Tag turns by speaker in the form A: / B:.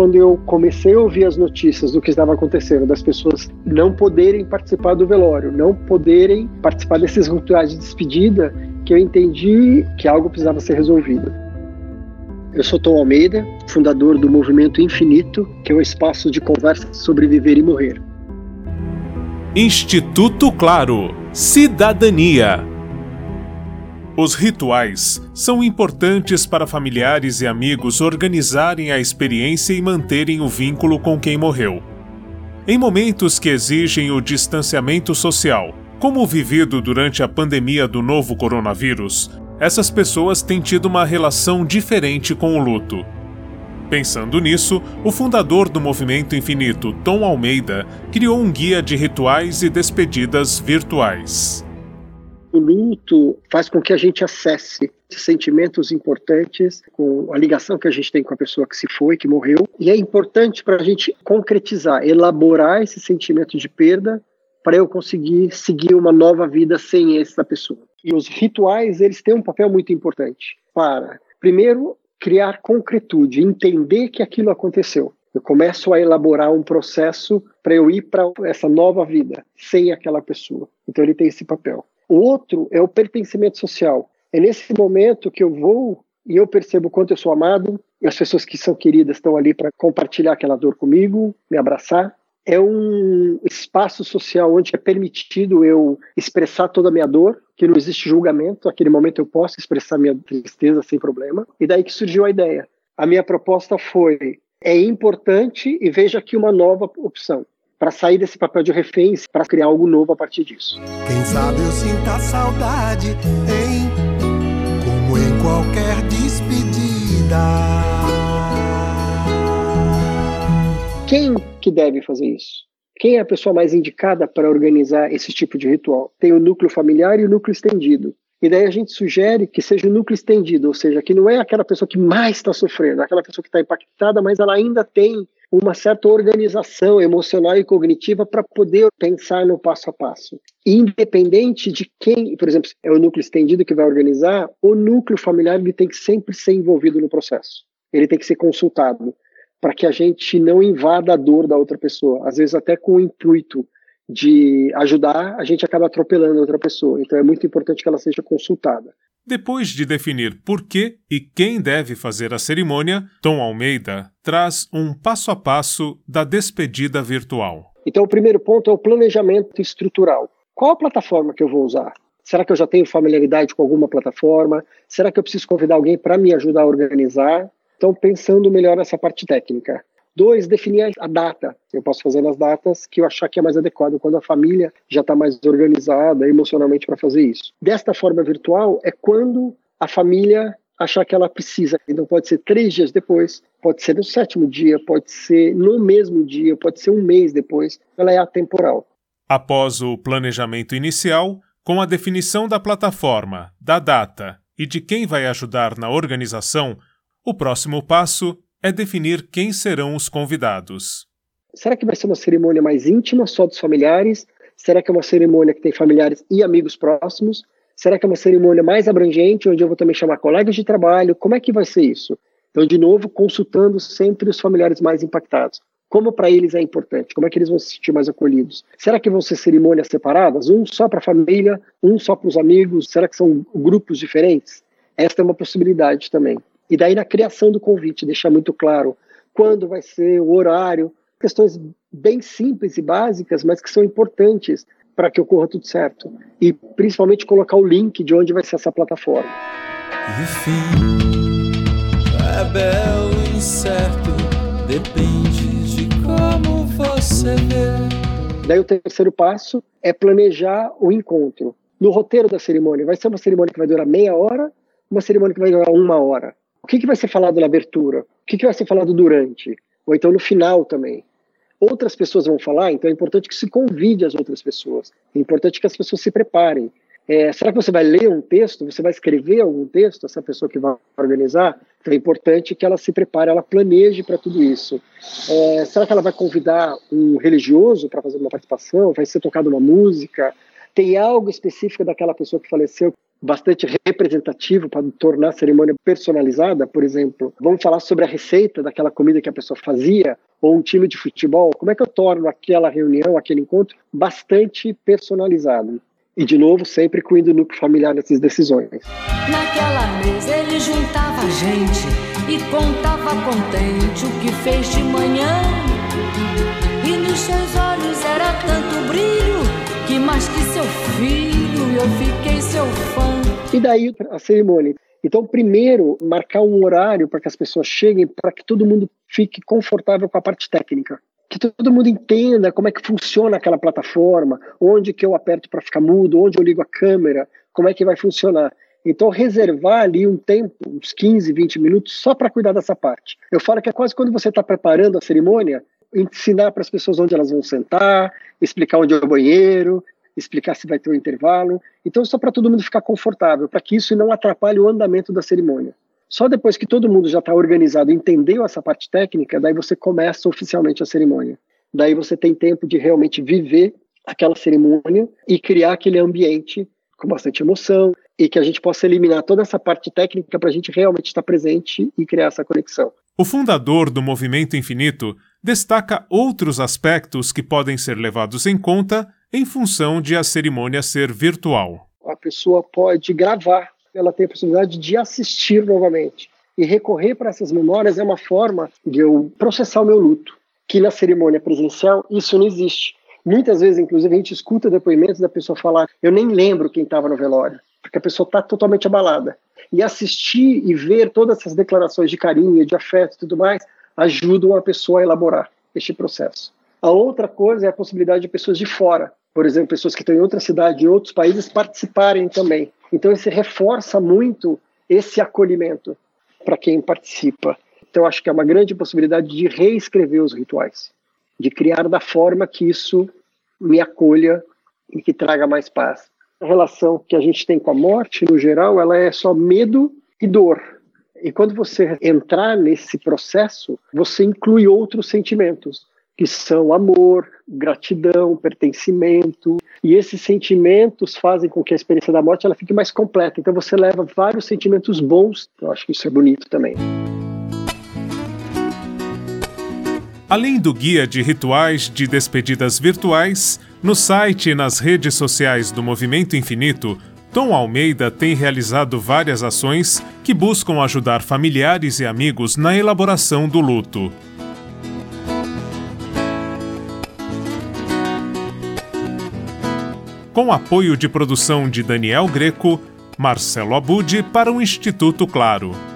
A: quando eu comecei a ouvir as notícias do que estava acontecendo, das pessoas não poderem participar do velório, não poderem participar desses rituais de despedida, que eu entendi que algo precisava ser resolvido. Eu sou Tom Almeida, fundador do Movimento Infinito, que é um espaço de conversa sobre viver e morrer.
B: Instituto Claro Cidadania os rituais são importantes para familiares e amigos organizarem a experiência e manterem o vínculo com quem morreu. Em momentos que exigem o distanciamento social, como o vivido durante a pandemia do novo coronavírus, essas pessoas têm tido uma relação diferente com o luto. Pensando nisso, o fundador do Movimento Infinito, Tom Almeida, criou um guia de rituais e despedidas virtuais.
A: O luto faz com que a gente acesse sentimentos importantes, com a ligação que a gente tem com a pessoa que se foi, que morreu, e é importante para a gente concretizar, elaborar esse sentimento de perda para eu conseguir seguir uma nova vida sem essa pessoa. E os rituais, eles têm um papel muito importante para, primeiro, criar concretude, entender que aquilo aconteceu. Eu começo a elaborar um processo para eu ir para essa nova vida sem aquela pessoa. Então ele tem esse papel. O outro é o pertencimento social. É nesse momento que eu vou e eu percebo quanto eu sou amado, e as pessoas que são queridas estão ali para compartilhar aquela dor comigo, me abraçar. É um espaço social onde é permitido eu expressar toda a minha dor, que não existe julgamento. Naquele momento eu posso expressar minha tristeza sem problema. E daí que surgiu a ideia. A minha proposta foi: é importante e veja aqui uma nova opção para sair desse papel de reféns, para criar algo novo a partir disso.
C: Quem sabe eu sinta saudade, hein? Como em qualquer despedida.
A: Quem que deve fazer isso? Quem é a pessoa mais indicada para organizar esse tipo de ritual? Tem o núcleo familiar e o núcleo estendido. E daí a gente sugere que seja o núcleo estendido, ou seja, que não é aquela pessoa que mais está sofrendo, é aquela pessoa que está impactada, mas ela ainda tem uma certa organização emocional e cognitiva para poder pensar no passo a passo. Independente de quem, por exemplo, é o núcleo estendido que vai organizar, o núcleo familiar ele tem que sempre ser envolvido no processo. Ele tem que ser consultado para que a gente não invada a dor da outra pessoa. Às vezes até com o intuito de ajudar, a gente acaba atropelando a outra pessoa. Então é muito importante que ela seja consultada.
B: Depois de definir por que e quem deve fazer a cerimônia, Tom Almeida traz um passo a passo da despedida virtual.
A: Então, o primeiro ponto é o planejamento estrutural. Qual a plataforma que eu vou usar? Será que eu já tenho familiaridade com alguma plataforma? Será que eu preciso convidar alguém para me ajudar a organizar? Então, pensando melhor nessa parte técnica. Dois, definir a data. Eu posso fazer nas datas que eu achar que é mais adequado, quando a família já está mais organizada emocionalmente para fazer isso. Desta forma virtual, é quando a família achar que ela precisa. Então pode ser três dias depois, pode ser no sétimo dia, pode ser no mesmo dia, pode ser um mês depois. Ela é atemporal.
B: Após o planejamento inicial, com a definição da plataforma, da data e de quem vai ajudar na organização, o próximo passo é definir quem serão os convidados.
A: Será que vai ser uma cerimônia mais íntima, só dos familiares? Será que é uma cerimônia que tem familiares e amigos próximos? Será que é uma cerimônia mais abrangente, onde eu vou também chamar colegas de trabalho? Como é que vai ser isso? Então, de novo, consultando sempre os familiares mais impactados. Como para eles é importante? Como é que eles vão se sentir mais acolhidos? Será que vão ser cerimônias separadas? Um só para a família, um só para os amigos? Será que são grupos diferentes? Esta é uma possibilidade também. E daí na criação do convite, deixar muito claro quando vai ser, o horário, questões bem simples e básicas, mas que são importantes para que ocorra tudo certo. E principalmente colocar o link de onde vai ser essa plataforma.
C: Enfim, é belo incerto, depende de como você vê.
A: Daí o terceiro passo é planejar o encontro. No roteiro da cerimônia, vai ser uma cerimônia que vai durar meia hora, uma cerimônia que vai durar uma hora. O que, que vai ser falado na abertura? O que, que vai ser falado durante? Ou então no final também? Outras pessoas vão falar, então é importante que se convide as outras pessoas. É importante que as pessoas se preparem. É, será que você vai ler um texto? Você vai escrever algum texto? Essa pessoa que vai organizar? Então é importante que ela se prepare, ela planeje para tudo isso. É, será que ela vai convidar um religioso para fazer uma participação? Vai ser tocada uma música? Tem algo específico daquela pessoa que faleceu bastante representativo para tornar a cerimônia personalizada, por exemplo, vamos falar sobre a receita daquela comida que a pessoa fazia, ou um time de futebol, como é que eu torno aquela reunião, aquele encontro bastante personalizado? E, de novo, sempre incluindo o núcleo familiar nessas decisões.
D: Naquela mesa ele juntava gente e contava contente o que fez de manhã. E nos seus olhos era tanto brilho que mais que seu filho eu fiquei seu fã.
A: E daí a cerimônia. Então, primeiro, marcar um horário para que as pessoas cheguem, para que todo mundo fique confortável com a parte técnica que todo mundo entenda como é que funciona aquela plataforma, onde que eu aperto para ficar mudo, onde eu ligo a câmera, como é que vai funcionar. Então, reservar ali um tempo, uns 15, 20 minutos, só para cuidar dessa parte. Eu falo que é quase quando você está preparando a cerimônia, ensinar para as pessoas onde elas vão sentar, explicar onde é o banheiro, explicar se vai ter um intervalo. Então, só para todo mundo ficar confortável, para que isso não atrapalhe o andamento da cerimônia. Só depois que todo mundo já está organizado, entendeu essa parte técnica, daí você começa oficialmente a cerimônia. Daí você tem tempo de realmente viver aquela cerimônia e criar aquele ambiente com bastante emoção e que a gente possa eliminar toda essa parte técnica para a gente realmente estar presente e criar essa conexão.
B: O fundador do Movimento Infinito destaca outros aspectos que podem ser levados em conta em função de a cerimônia ser virtual.
A: A pessoa pode gravar ela tem a possibilidade de assistir novamente. E recorrer para essas memórias é uma forma de eu processar o meu luto, que na cerimônia presencial isso não existe. Muitas vezes, inclusive, a gente escuta depoimentos da pessoa falar: Eu nem lembro quem estava no velório, porque a pessoa está totalmente abalada. E assistir e ver todas essas declarações de carinho, de afeto e tudo mais ajudam a pessoa a elaborar este processo. A outra coisa é a possibilidade de pessoas de fora, por exemplo, pessoas que estão em outra cidade, em outros países, participarem também. Então, isso reforça muito esse acolhimento para quem participa. Então, acho que é uma grande possibilidade de reescrever os rituais, de criar da forma que isso me acolha e que traga mais paz. A relação que a gente tem com a morte, no geral, ela é só medo e dor. E quando você entrar nesse processo, você inclui outros sentimentos que são amor, gratidão, pertencimento. E esses sentimentos fazem com que a experiência da morte ela fique mais completa. Então você leva vários sentimentos bons. Eu acho que isso é bonito também.
B: Além do guia de rituais de despedidas virtuais, no site e nas redes sociais do Movimento Infinito, Tom Almeida tem realizado várias ações que buscam ajudar familiares e amigos na elaboração do luto. Com apoio de produção de Daniel Greco, Marcelo Abud para o Instituto Claro.